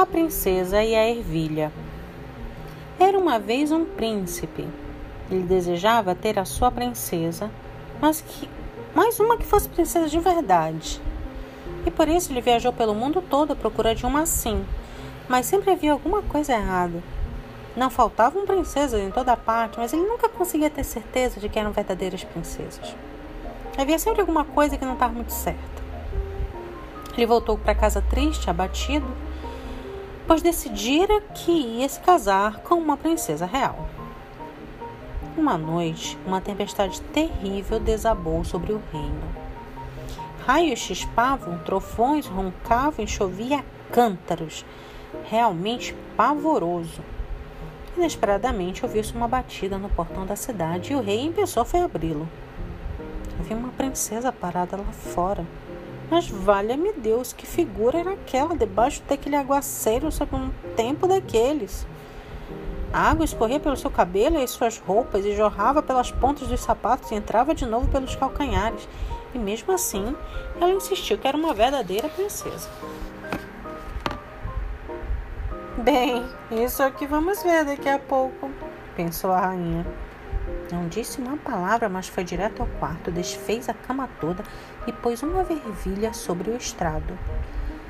A Princesa e a Ervilha Era uma vez um príncipe. Ele desejava ter a sua princesa, mas que mais uma que fosse princesa de verdade. E por isso ele viajou pelo mundo todo à procura de uma assim. Mas sempre havia alguma coisa errada. Não faltavam princesas em toda parte, mas ele nunca conseguia ter certeza de que eram verdadeiras princesas. Havia sempre alguma coisa que não estava muito certa. Ele voltou para casa triste, abatido, pois decidira que ia se casar com uma princesa real. Uma noite, uma tempestade terrível desabou sobre o reino. Raios chispavam, trovões roncavam e chovia cântaros. Realmente pavoroso. Inesperadamente ouviu-se uma batida no portão da cidade e o rei pensou foi abri-lo. Havia uma princesa parada lá fora. Mas valha-me Deus, que figura era aquela debaixo daquele aguaceiro sob um tempo daqueles? A água escorria pelo seu cabelo e suas roupas e jorrava pelas pontas dos sapatos e entrava de novo pelos calcanhares. E mesmo assim, ela insistiu que era uma verdadeira princesa. Bem, isso é o que vamos ver daqui a pouco, pensou a rainha. Não disse uma palavra, mas foi direto ao quarto, desfez a cama toda e pôs uma ervilha sobre o estrado.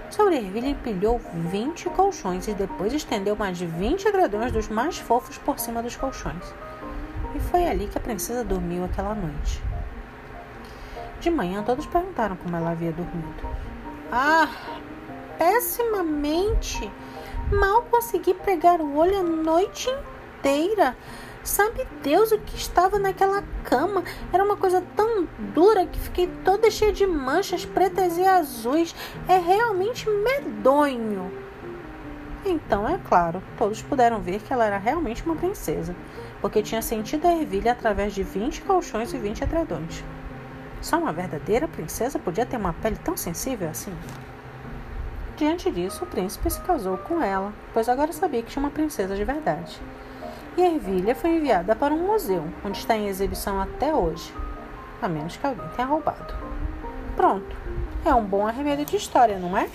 Sobre a ervilha empilhou vinte colchões e depois estendeu mais vinte agradões dos mais fofos por cima dos colchões. E foi ali que a princesa dormiu aquela noite. De manhã todos perguntaram como ela havia dormido. Ah, pessimamente! Mal consegui pregar o olho a noite inteira. Sabe Deus o que estava naquela cama? Era uma coisa tão dura que fiquei toda cheia de manchas pretas e azuis. É realmente medonho. Então, é claro, todos puderam ver que ela era realmente uma princesa, porque tinha sentido a ervilha através de 20 colchões e 20 edredões. Só uma verdadeira princesa podia ter uma pele tão sensível assim? Diante disso, o príncipe se casou com ela, pois agora sabia que tinha uma princesa de verdade e a ervilha foi enviada para um museu, onde está em exibição até hoje, a menos que alguém tenha roubado. Pronto, é um bom arremedo de história, não é?